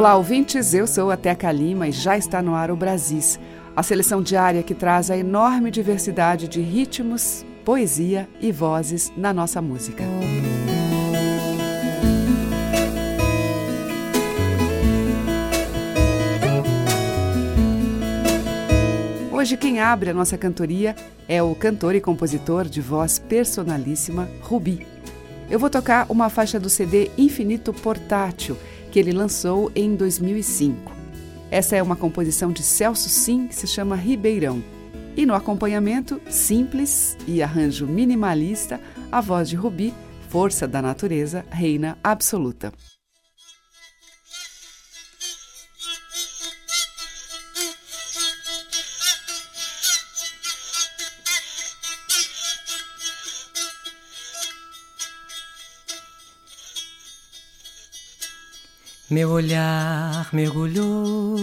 Olá, ouvintes. Eu sou a Teca Lima e já está no ar o Brasis, a seleção diária que traz a enorme diversidade de ritmos, poesia e vozes na nossa música. Hoje quem abre a nossa cantoria é o cantor e compositor de voz personalíssima Rubi. Eu vou tocar uma faixa do CD Infinito Portátil, que ele lançou em 2005. Essa é uma composição de Celso Sim, que se chama Ribeirão. E no acompanhamento, simples e arranjo minimalista, a voz de Rubi, força da natureza, reina absoluta. Meu olhar mergulhou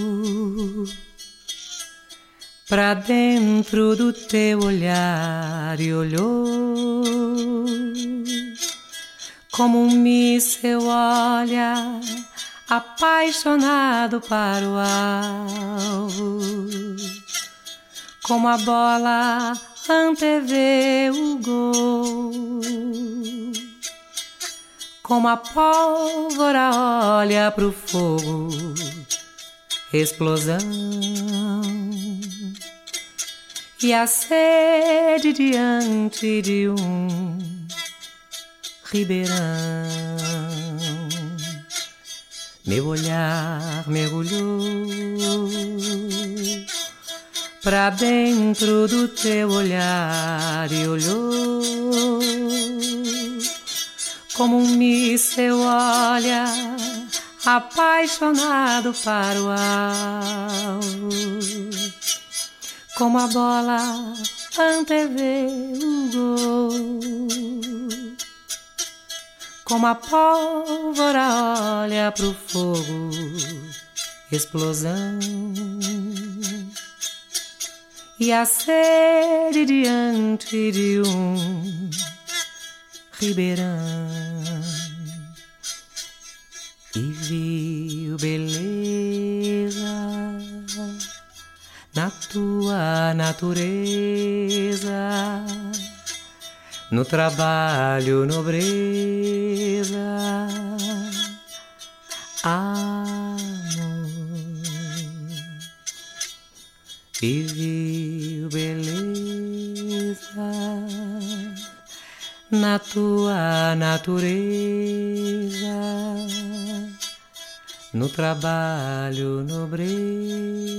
pra dentro do teu olhar e olhou como um míssel olha apaixonado para o alvo, como a bola antevê o gol como a pólvora olha pro fogo, explosão. E a sede diante de um ribeirão. Meu olhar mergulhou pra dentro do teu olhar e olhou como um míssel olha apaixonado para o alvo, como a bola antevê o gol, como a pólvora olha pro fogo, explosão. E a sede diante de um Ribeirão. E viu beleza na tua natureza, no trabalho, nobreza, amor. E viu beleza na tua natureza, no trabalho, nobreza.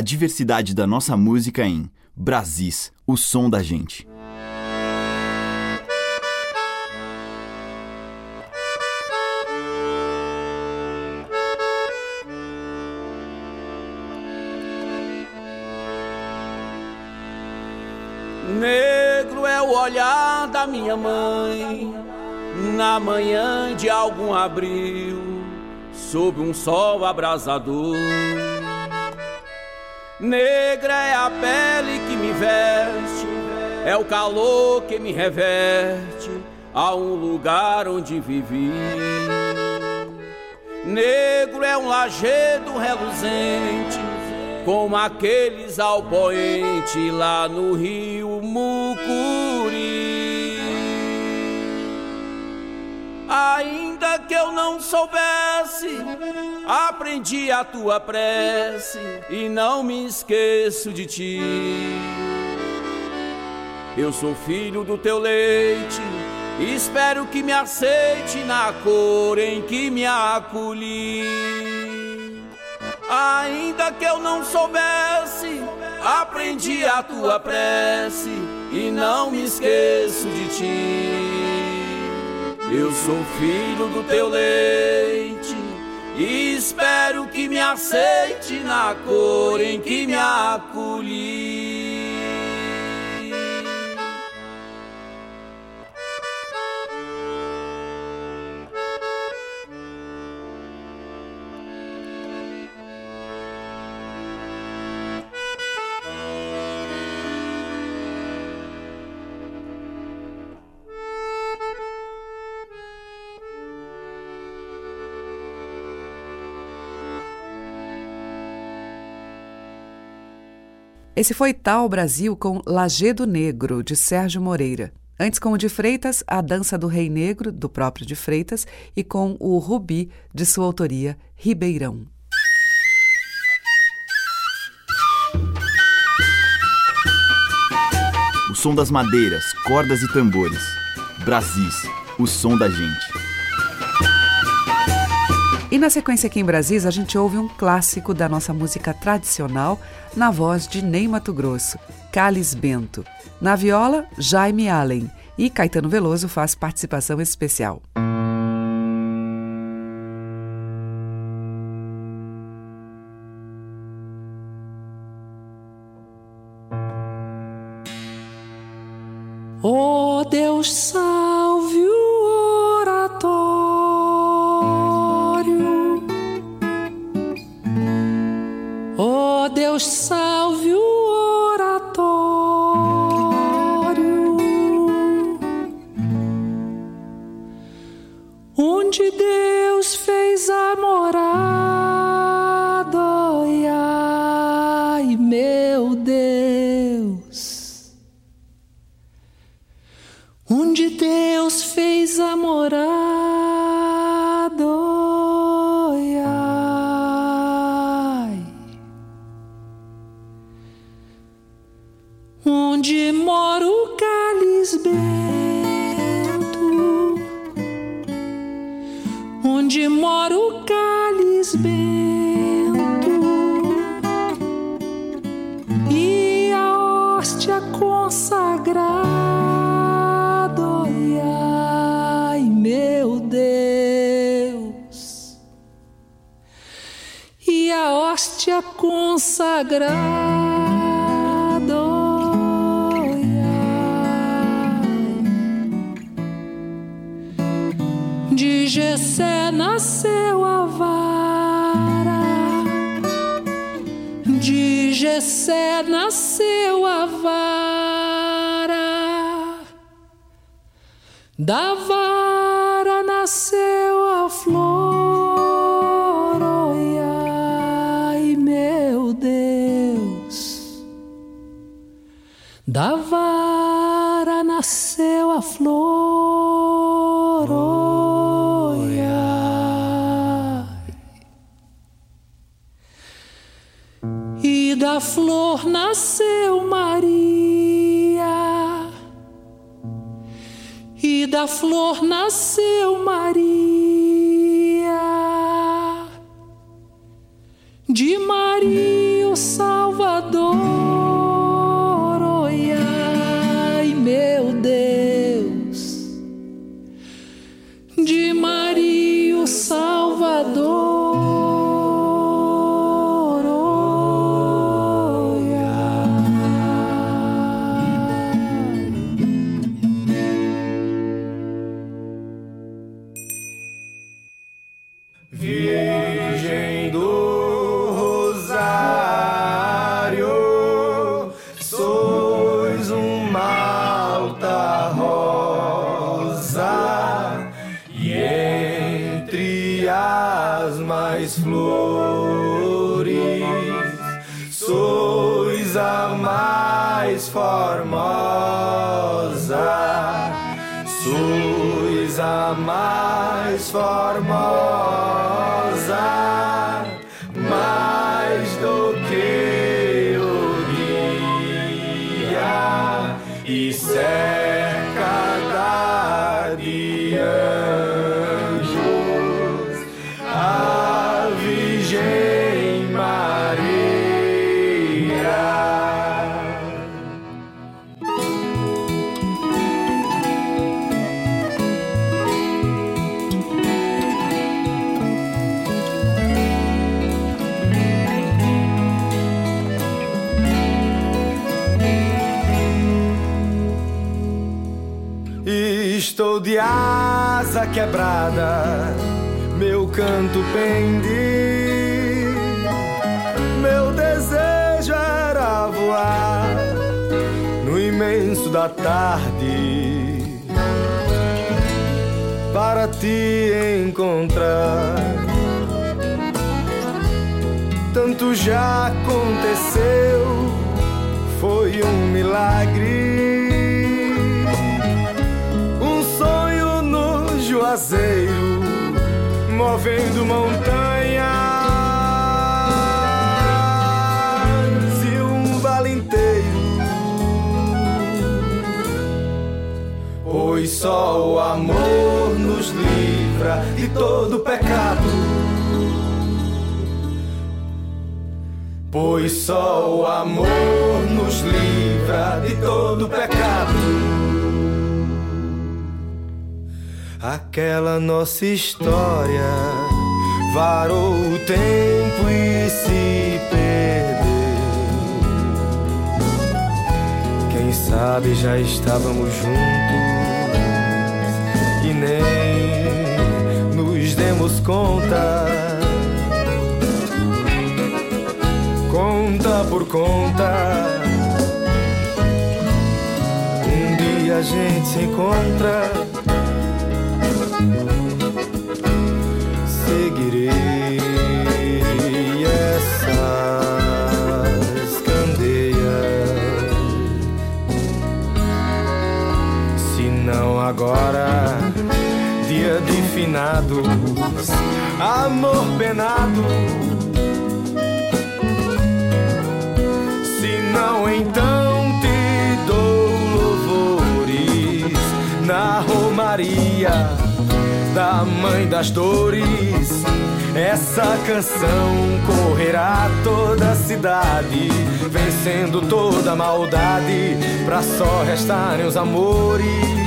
A diversidade da nossa música em Brasis, o som da gente. Negro é o olhar da minha mãe na manhã de algum abril, sob um sol abrasador. Negra é a pele que me veste, é o calor que me reverte a um lugar onde vivi. Negro é um lajedo reluzente como aqueles ao poente lá no rio Ainda que eu não soubesse, aprendi a tua prece e não me esqueço de ti. Eu sou filho do teu leite, espero que me aceite na cor em que me acolhi. Ainda que eu não soubesse, aprendi a tua prece e não me esqueço de ti. Eu sou filho do teu leite e espero que me aceite na cor em que me acolhi. Esse foi Tal Brasil com Lagedo Negro, de Sérgio Moreira. Antes, com o de Freitas, A Dança do Rei Negro, do próprio de Freitas, e com o Rubi, de sua autoria, Ribeirão. O som das madeiras, cordas e tambores. Brasis, o som da gente. E na sequência aqui em Brasis, a gente ouve um clássico da nossa música tradicional na voz de Ney Mato Grosso, Calis Bento. Na viola, Jaime Allen. E Caetano Veloso faz participação especial. grande. Da flor nasceu Maria, e da flor nasceu Maria, de Maria imenso da tarde para te encontrar. Tanto já aconteceu, foi um milagre. Um sonho no juazeiro, movendo montanhas Pois só o amor nos livra de todo pecado. Pois só o amor nos livra de todo pecado. Aquela nossa história varou o tempo e se perdeu. Quem sabe já estávamos juntos nem nos demos conta. Conta por conta. Um dia a gente se encontra. Seguirei não agora, finados, amor penado. Se não, então te dou louvores na Romaria da Mãe das Dores. Essa canção correrá toda a cidade, vencendo toda a maldade, pra só restarem os amores.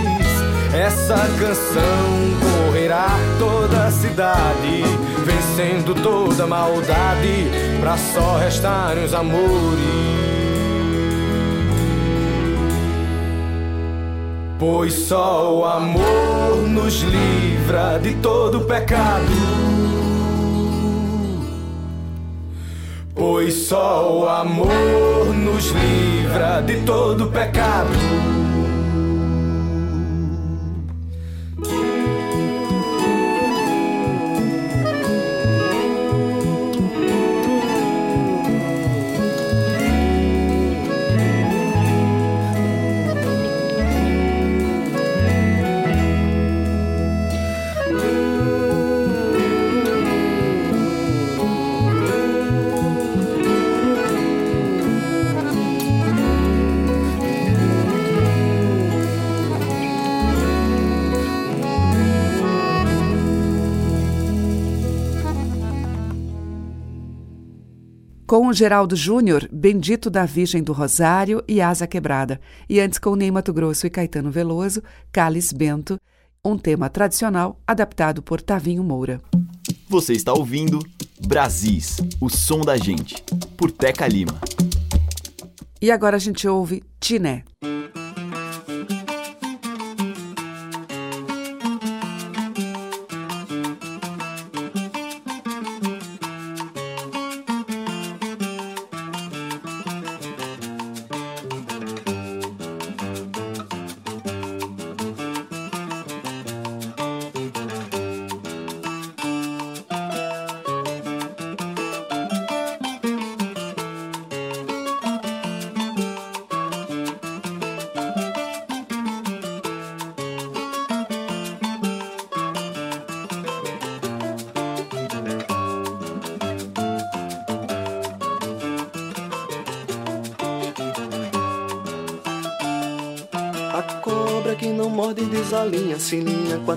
Essa canção correrá toda a cidade, vencendo toda maldade, pra só restarem os amores. Pois só o amor nos livra de todo pecado. Pois só o amor nos livra de todo pecado. Com o Geraldo Júnior, Bendito da Virgem do Rosário e Asa Quebrada. E antes com Ney Mato Grosso e Caetano Veloso, Cálice Bento, um tema tradicional adaptado por Tavinho Moura. Você está ouvindo Brasis, o som da gente, por Teca Lima. E agora a gente ouve Tiné.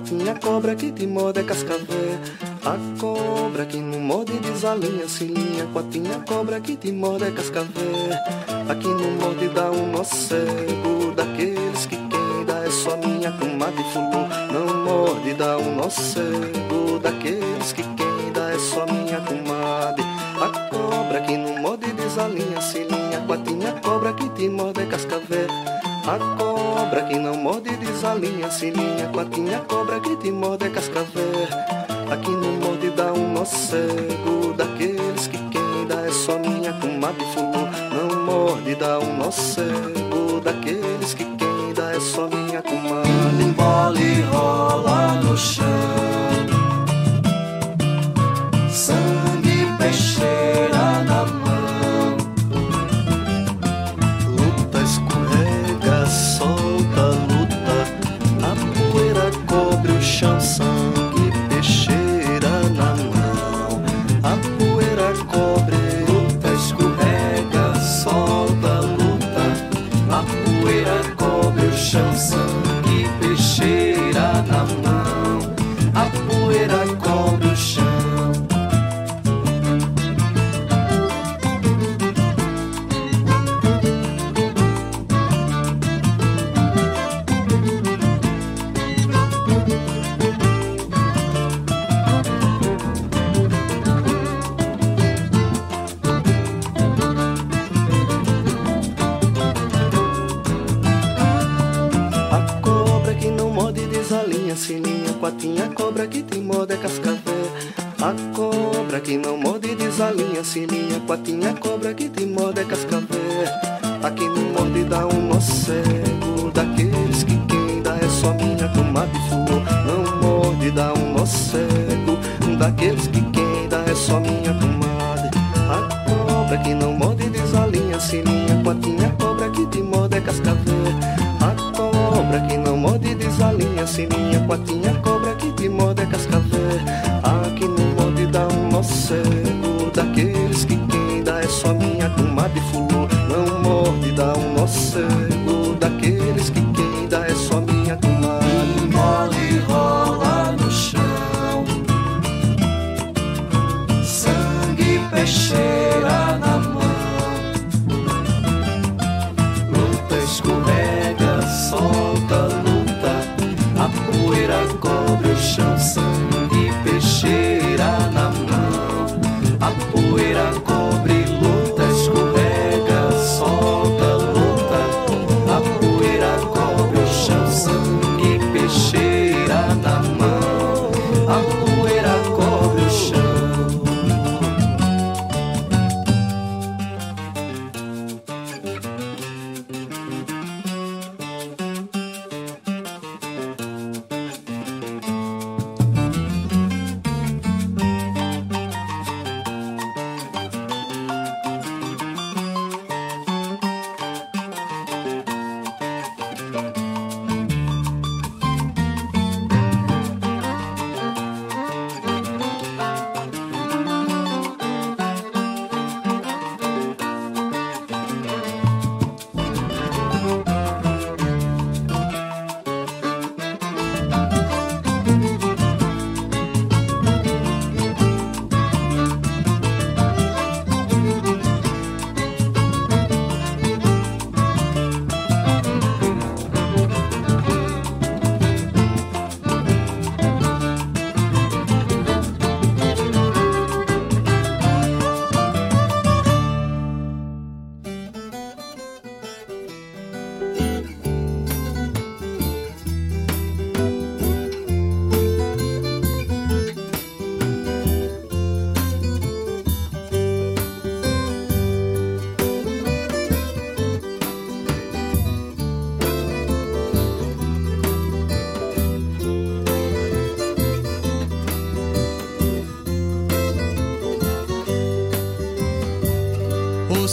Sininha, quatinha, cobra que te morde é cascavel. A cobra que não morde desalinha, sininha, quatinha, cobra que te morde é cascavel. Aqui não morde dá um nó cego, daqueles que quem dá é só minha comadre fulô. Não morde dá um nó cego, daqueles que quem dá é só minha comadre. A cobra que não morde desalinha, sininha, quatinha, cobra que te morde é cascavel. A cobra que não morde desalinha, sininha, quatinha, cobra que te morde é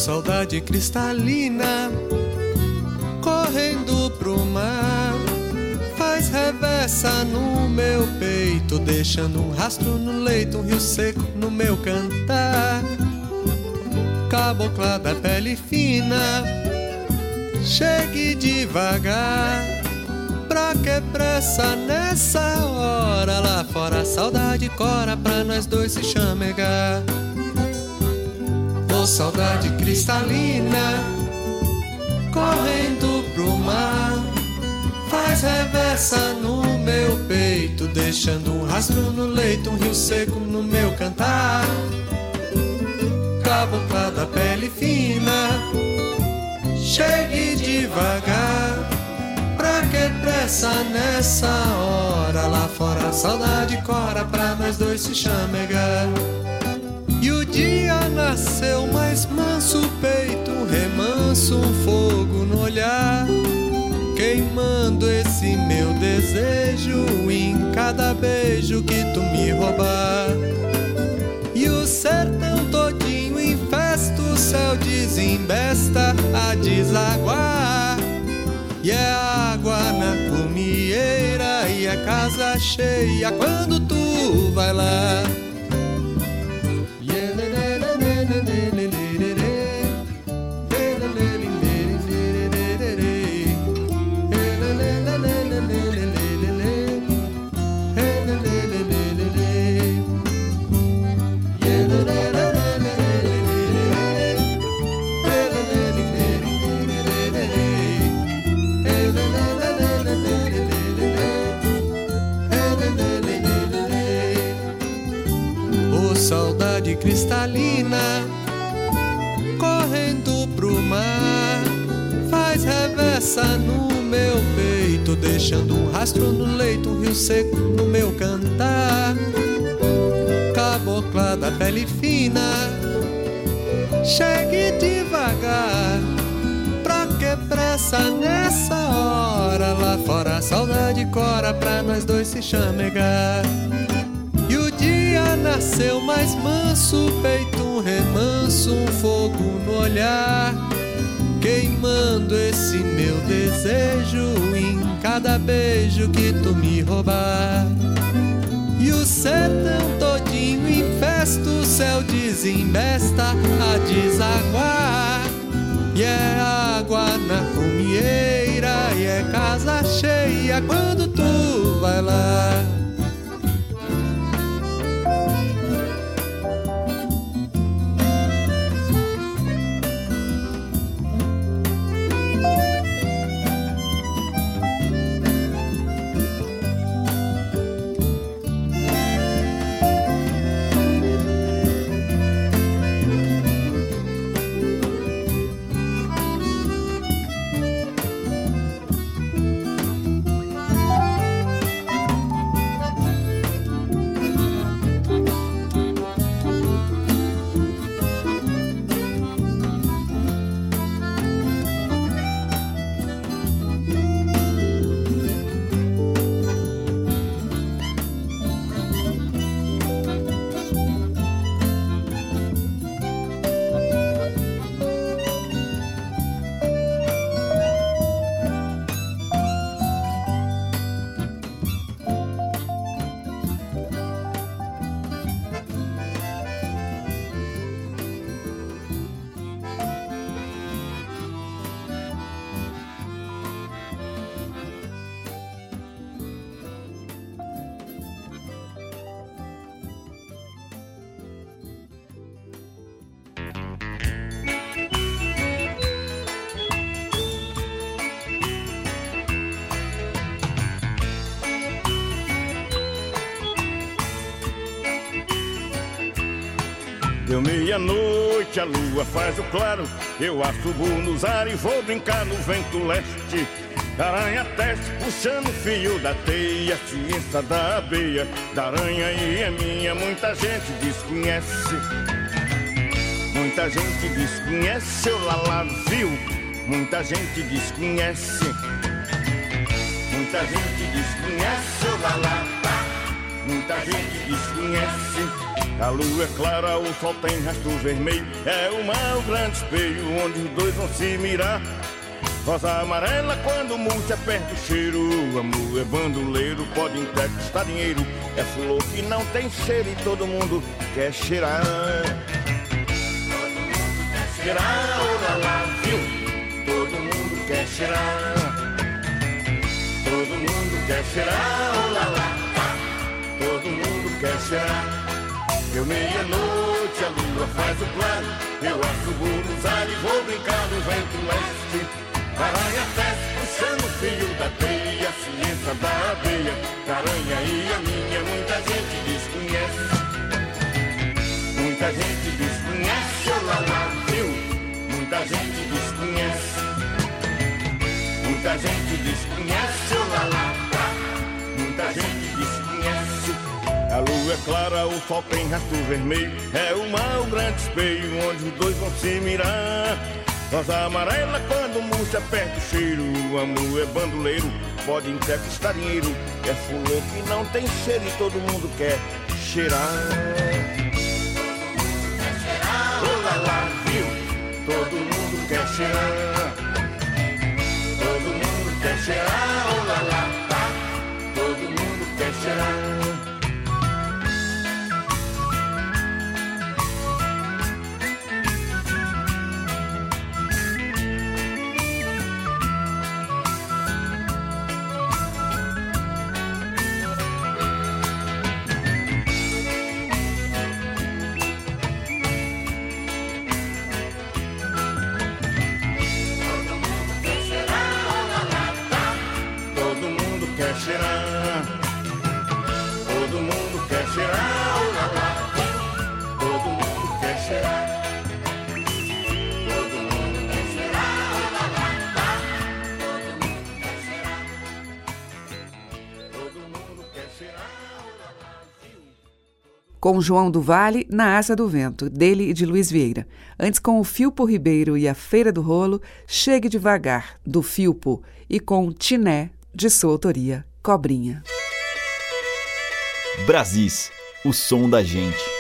saudade cristalina, correndo pro mar, faz reversa no meu peito, deixando um rastro no leito, um rio seco no meu cantar. Cabocla da pele fina, chegue devagar pra que pressa nessa hora? Lá fora a saudade cora pra nós dois se chamegar. Saudade cristalina, correndo pro mar. Faz reversa no meu peito, deixando um rastro no leito, um rio seco no meu cantar. Cabocla pele fina, chegue devagar. Pra que pressa nessa hora? Lá fora a saudade cora pra nós dois se chamegar. Dia nasceu mais manso, peito, remanso, um fogo no olhar. Queimando esse meu desejo em cada beijo que tu me roubar. E o sertão todinho em festa, o céu desembesta a desaguar. E é água na comieira e a casa cheia quando tu vai lá. Deixando um rastro no leito um rio seco no meu cantar. Cabocla da pele fina chegue devagar. Pra que pressa nessa hora? Lá fora a saudade cora pra nós dois se chamegar. Nasceu mais manso, peito um remanso, um fogo no olhar, queimando esse meu desejo cada beijo que tu me roubar. E o sertão todinho em festa, o céu desembesta a desaguar. E é água na comieira, e é casa cheia quando tu vai lá. Meia-noite, a lua faz o claro. Eu assubo nos ar e vou brincar no vento leste. Aranha teste puxando o fio da teia, ciência da abeia, da aranha e é minha. Muita gente desconhece, muita gente desconhece. O Lala viu, muita gente desconhece, muita gente desconhece. O Lala, muita gente desconhece. A lua é clara, o sol tem rastro vermelho. É o mar, o grande espelho, onde os dois vão se mirar. Rosa amarela quando murcha perde o cheiro. Amor é bandoleiro, pode conquistar dinheiro. É flor que não tem cheiro e todo mundo quer cheirar. Todo mundo quer cheirar, ora lá, viu? Todo mundo quer cheirar. Todo mundo quer cheirar, oh lá lá, todo mundo quer cheirar. Deu meia-noite, a lua faz o claro, eu assumo nos ares, vou brincar no vento leste. Aranha teste, puxando o fio da teia, ciência da abeia, caranha e a minha, muita gente desconhece. Muita gente desconhece, oh lá lá, viu? Muita gente desconhece. Muita gente desconhece, é clara, o sol tem rastro vermelho. É o mar, o grande espelho, onde os dois vão se mirar. Rosa amarela quando murcha perto o cheiro. O amor é bandoleiro, pode até custar dinheiro. É fulô que não tem cheiro e todo mundo quer cheirar. Oh lá lá, viu? Todo mundo quer cheirar. Todo mundo quer cheirar, oh lá lá, tá? Todo mundo quer cheirar. Com João do Vale, Na Asa do Vento, dele e de Luiz Vieira. Antes com o Filpo Ribeiro e a Feira do Rolo, Chegue Devagar, do Filpo, e com Tiné, de sua autoria, Cobrinha. Brasis, o som da gente.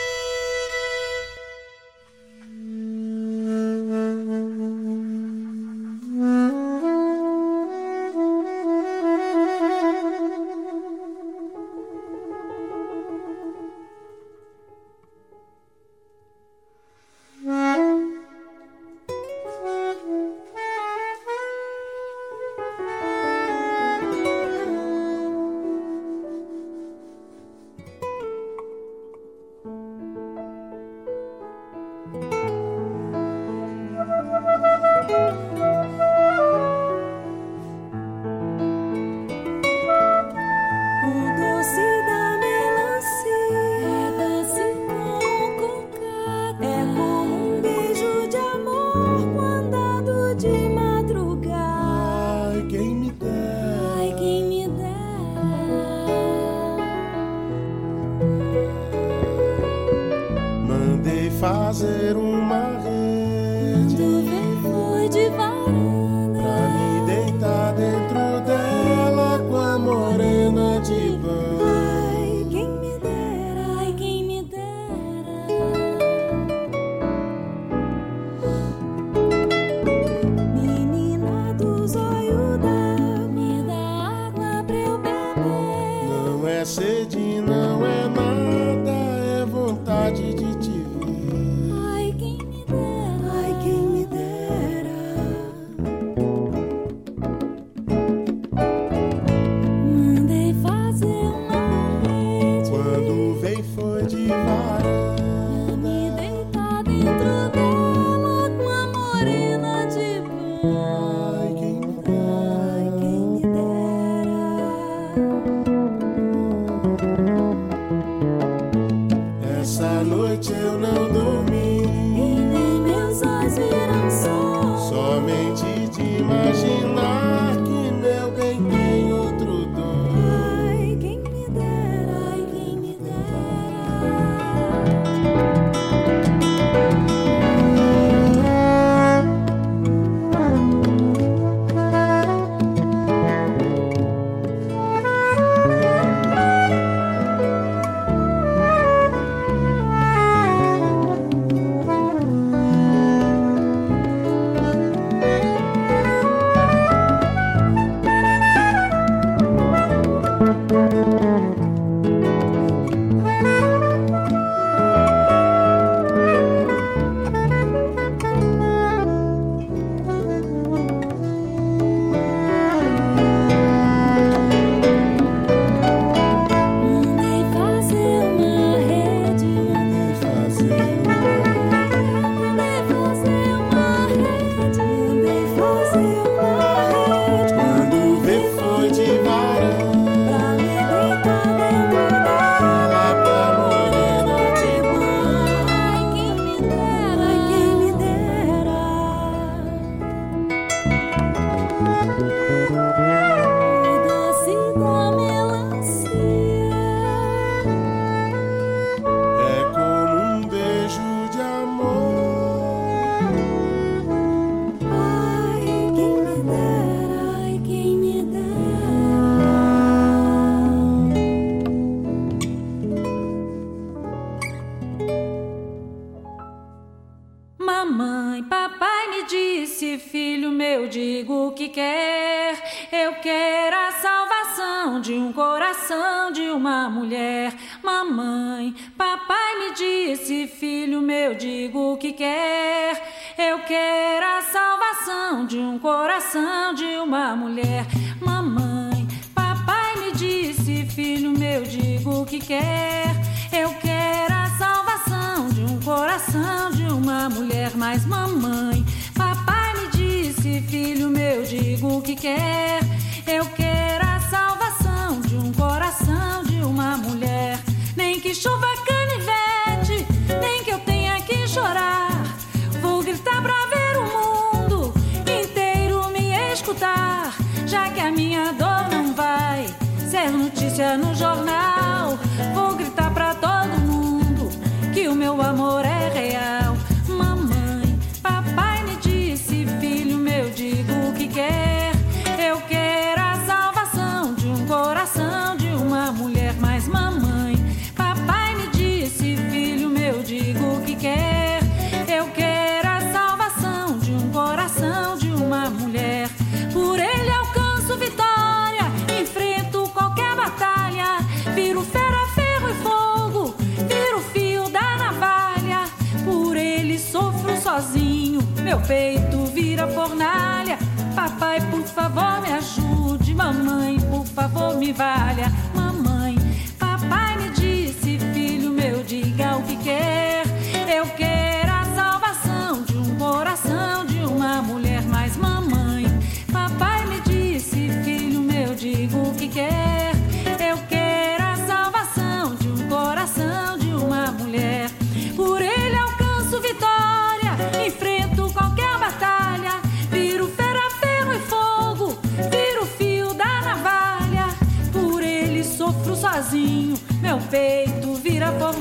peito vira fornalha. Papai, por favor, me ajude. Mamãe, por favor, me valha. Mamãe, papai me disse, filho meu, diga o que quer. Eu quero.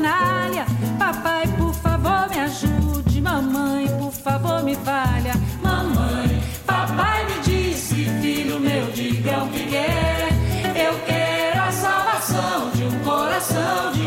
fornalha. Papai, por favor, me ajude. Mamãe, por favor, me valha. Mamãe, papai me disse, filho meu, diga o que quer. Eu quero a salvação de um coração de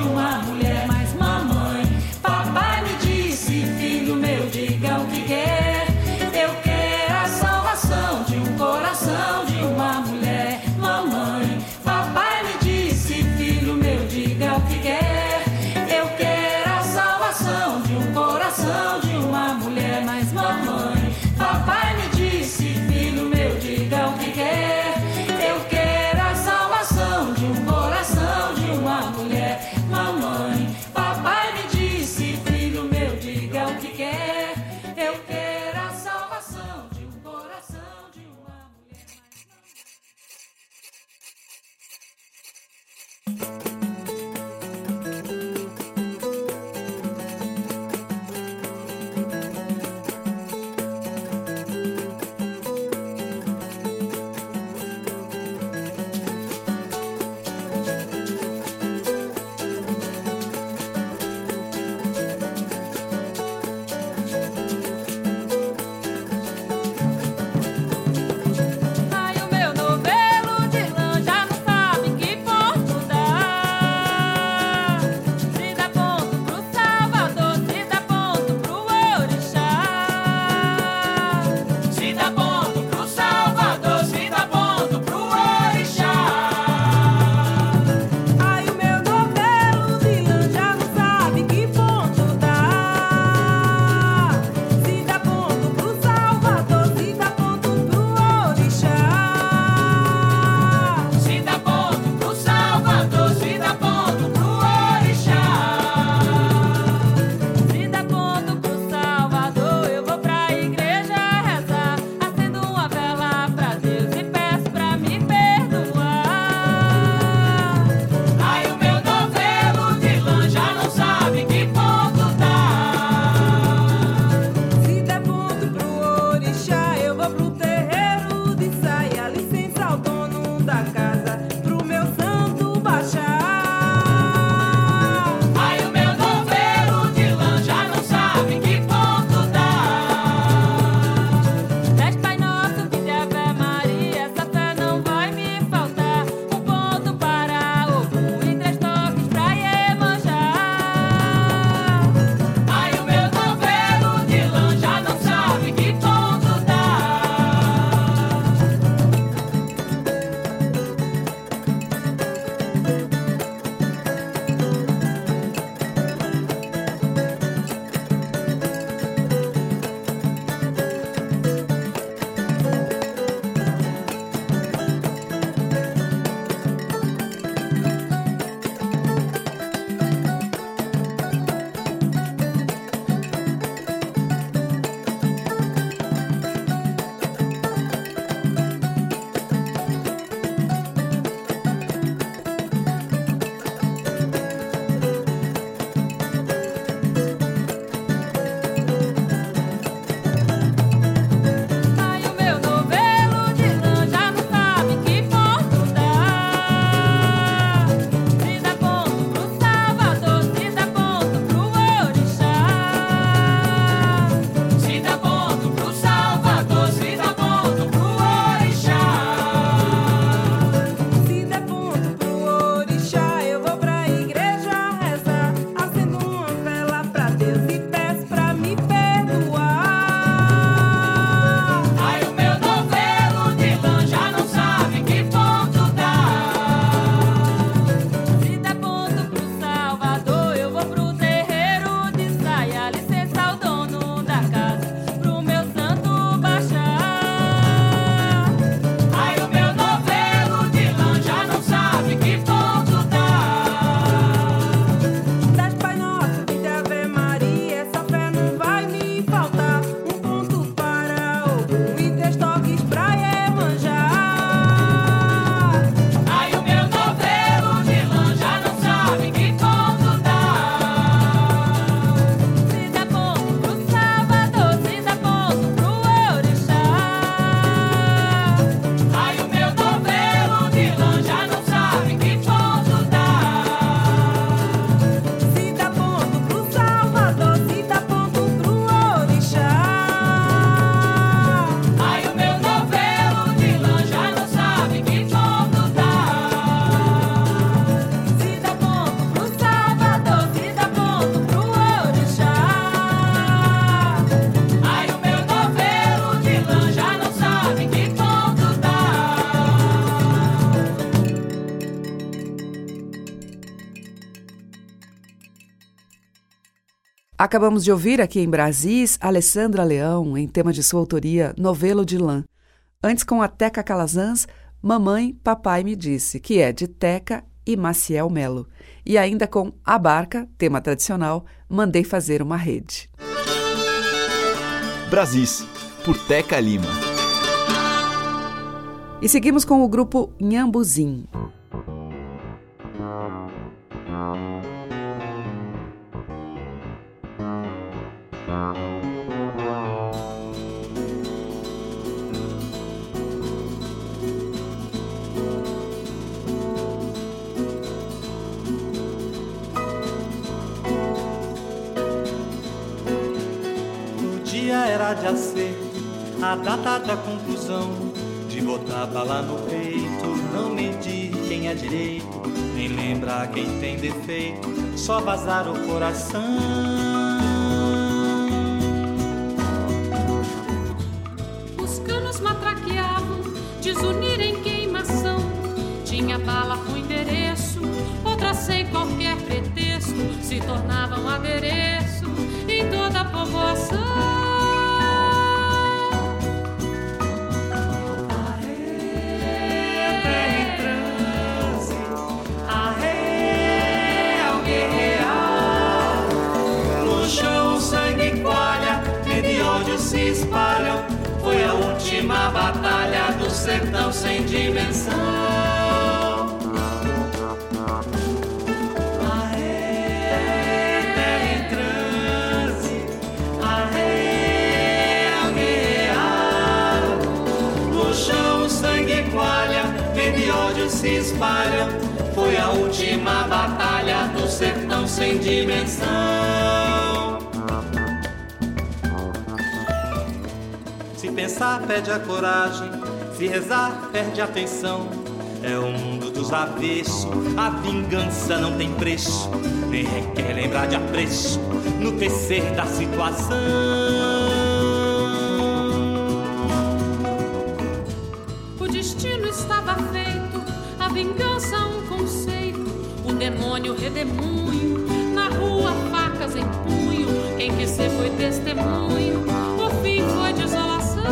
Acabamos de ouvir aqui em Brasis Alessandra Leão, em tema de sua autoria, Novelo de Lã. Antes, com a Teca Calazans, Mamãe, Papai Me Disse, que é de Teca e Maciel Melo. E ainda com A Barca, tema tradicional, Mandei Fazer uma Rede. Brasis, por Teca Lima. E seguimos com o grupo Nhambuzim. Botar bala no peito, não medir quem é direito, nem lembrar quem tem defeito, só vazar o coração. Dimensão. pensar perde a coragem, se rezar perde a atenção. É o mundo dos avessos, a vingança não tem preço, nem requer lembrar de apreço no tecer da situação. O destino estava feito, a vingança um conceito demônio redemoinho, na rua facas em punho, quem quis ser foi testemunho, o fim foi desolação.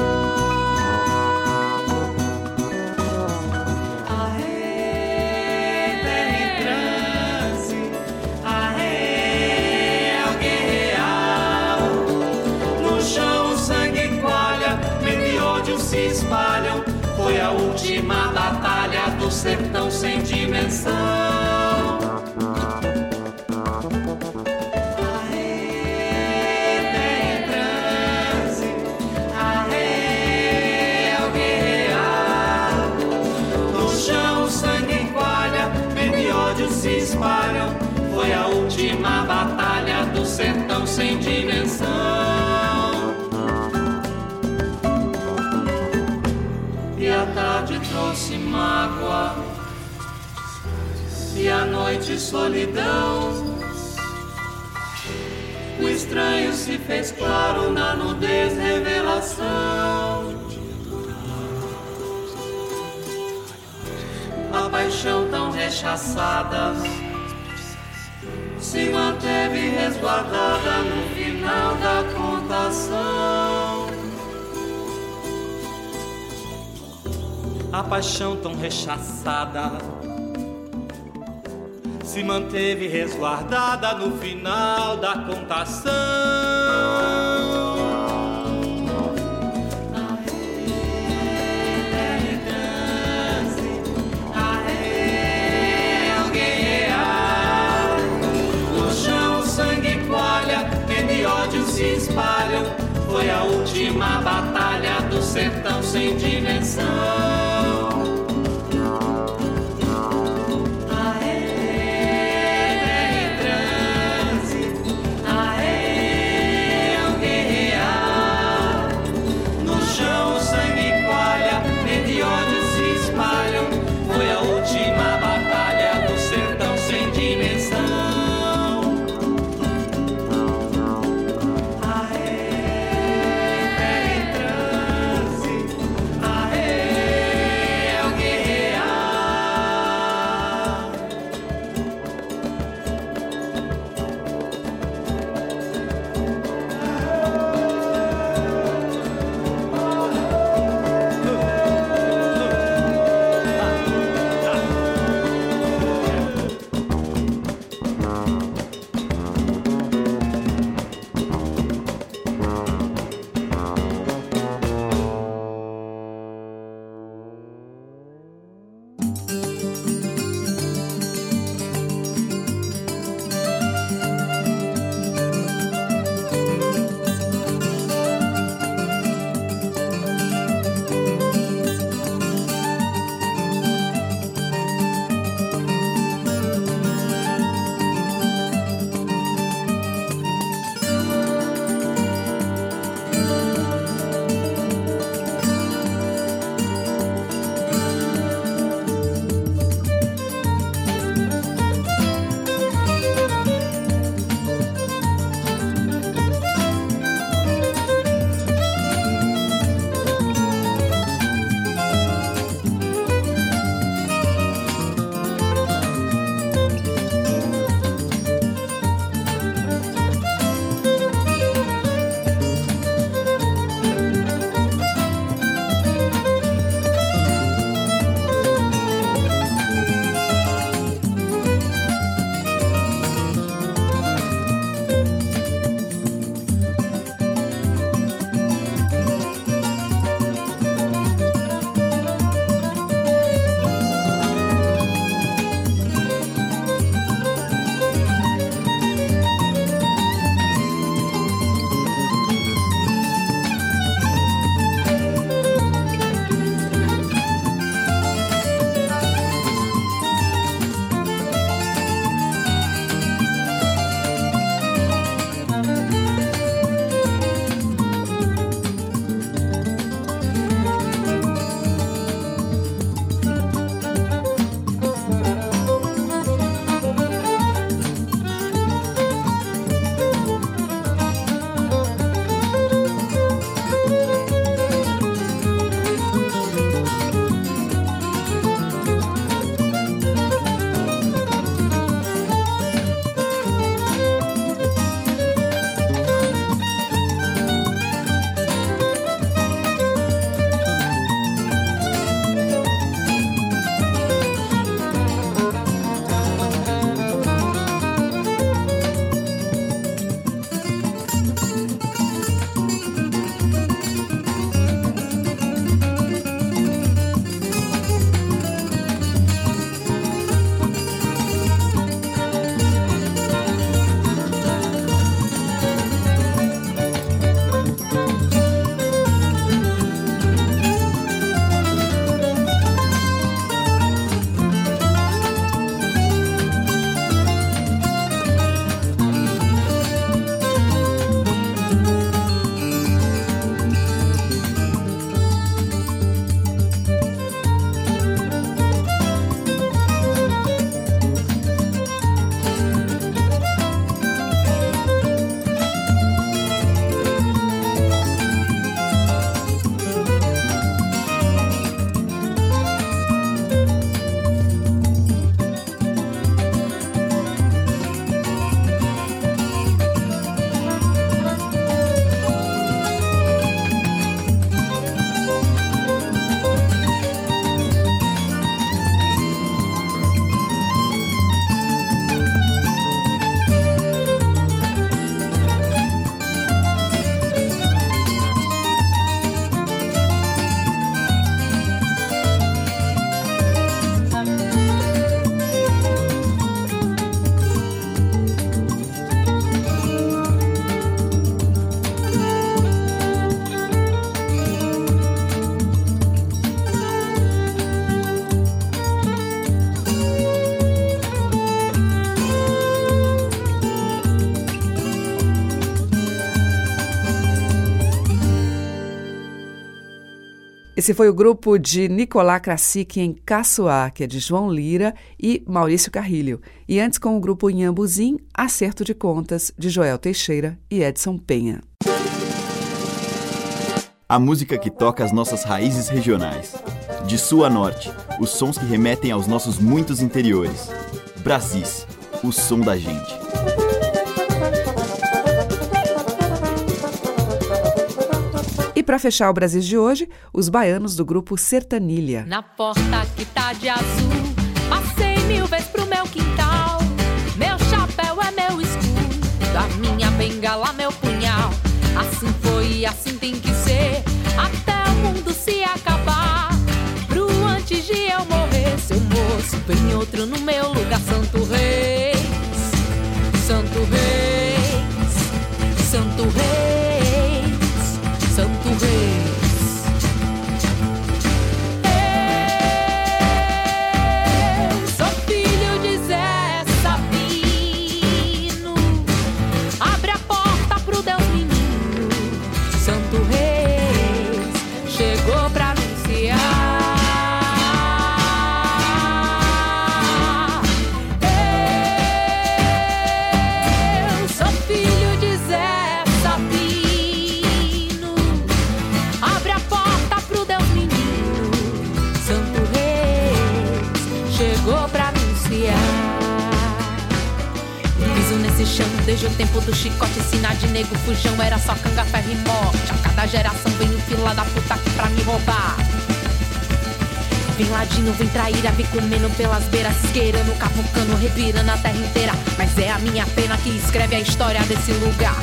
Aê, terra em transe, aê, é o guerreal. No chão sangue e ódio se espalham. Foi a última batalha do sertão sem dimensão. Noite solidão. O estranho se fez claro na nudez revelação. A paixão tão rechaçada se manteve resguardada no final da contação. A paixão tão rechaçada se manteve resguardada no final da contação. Se espalham. Foi a última batalha do sertão sem dimensão. Esse foi o grupo de Nicolás Krasik em Caçoá, que é de João Lira e Maurício Carrilho. E antes com o grupo Inhambuzim, Acerto de Contas, de Joel Teixeira e Edson Penha. A música que toca as nossas raízes regionais. De sul a norte, os sons que remetem aos nossos muitos interiores. Brasis, o som da gente. E para fechar o Brasil de hoje, os baianos do grupo Sertanilha. Na porta que tá de azul, passei mil vezes pro meu quintal. Meu chapéu é meu escudo, a minha bengala, meu punhal. Assim foi e assim tem que ser, até o mundo se acabar. Pro antes de eu morrer, seu moço, vem outro no meu lugar, Santo Reis, Chão desde o tempo do chicote. Sina de nego fujão era só canga, ferro e morte. A cada geração vem o fila da puta aqui pra me roubar. Vem ladino, vem traíra, vem comendo pelas beiras, esqueirando, cavucando, revirando a terra inteira. Mas é a minha pena que escreve a história desse lugar.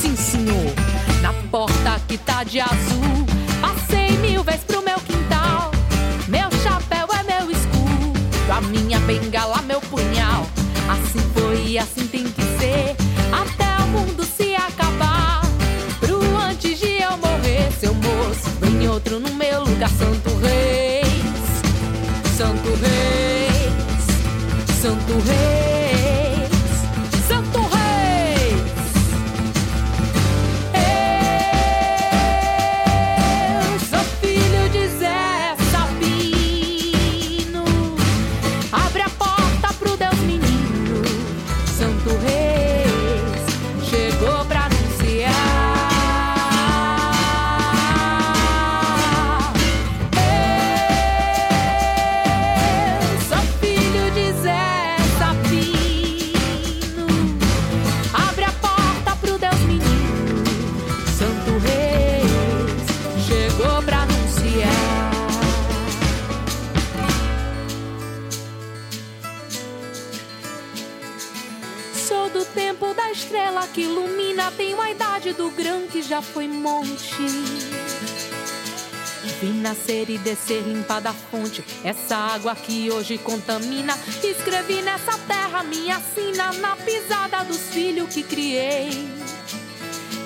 Sim, senhor, na porta que tá de azul. Passei mil vezes pro meu quintal. Meu chapéu é meu escudo, a minha bengala, meu punhal. Assim foi assim Santo Reis, ilumina. Tenho a idade do grão que já foi monte. Vi nascer e descer limpada a fonte. Essa água que hoje contamina. Escrevi nessa terra minha sina. Na pisada dos filhos que criei.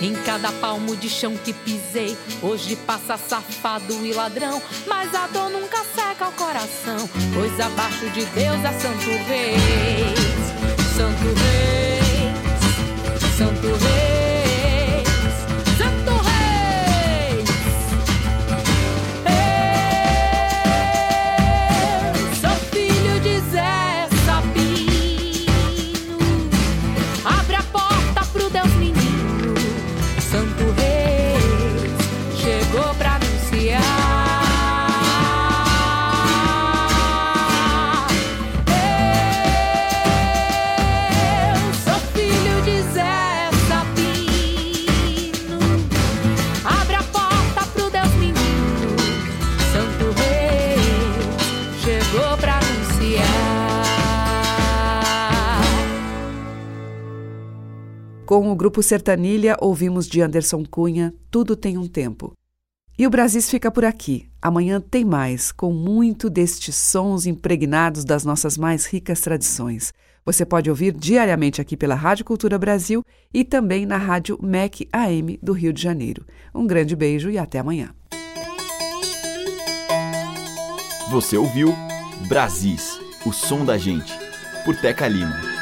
Em cada palmo de chão que pisei, hoje passa safado e ladrão, mas a dor nunca seca o coração, pois abaixo de Deus é Santo Reis, Santo Reis, Santo Reis, Com o grupo Sertanilha, ouvimos de Anderson Cunha Tudo Tem um Tempo. E o Brasis fica por aqui. Amanhã tem mais, com muito destes sons impregnados das nossas mais ricas tradições. Você pode ouvir diariamente aqui pela Rádio Cultura Brasil e também na Rádio MEC AM do Rio de Janeiro. Um grande beijo e até amanhã. Você ouviu Brasis, o som da gente, por Teca Lima.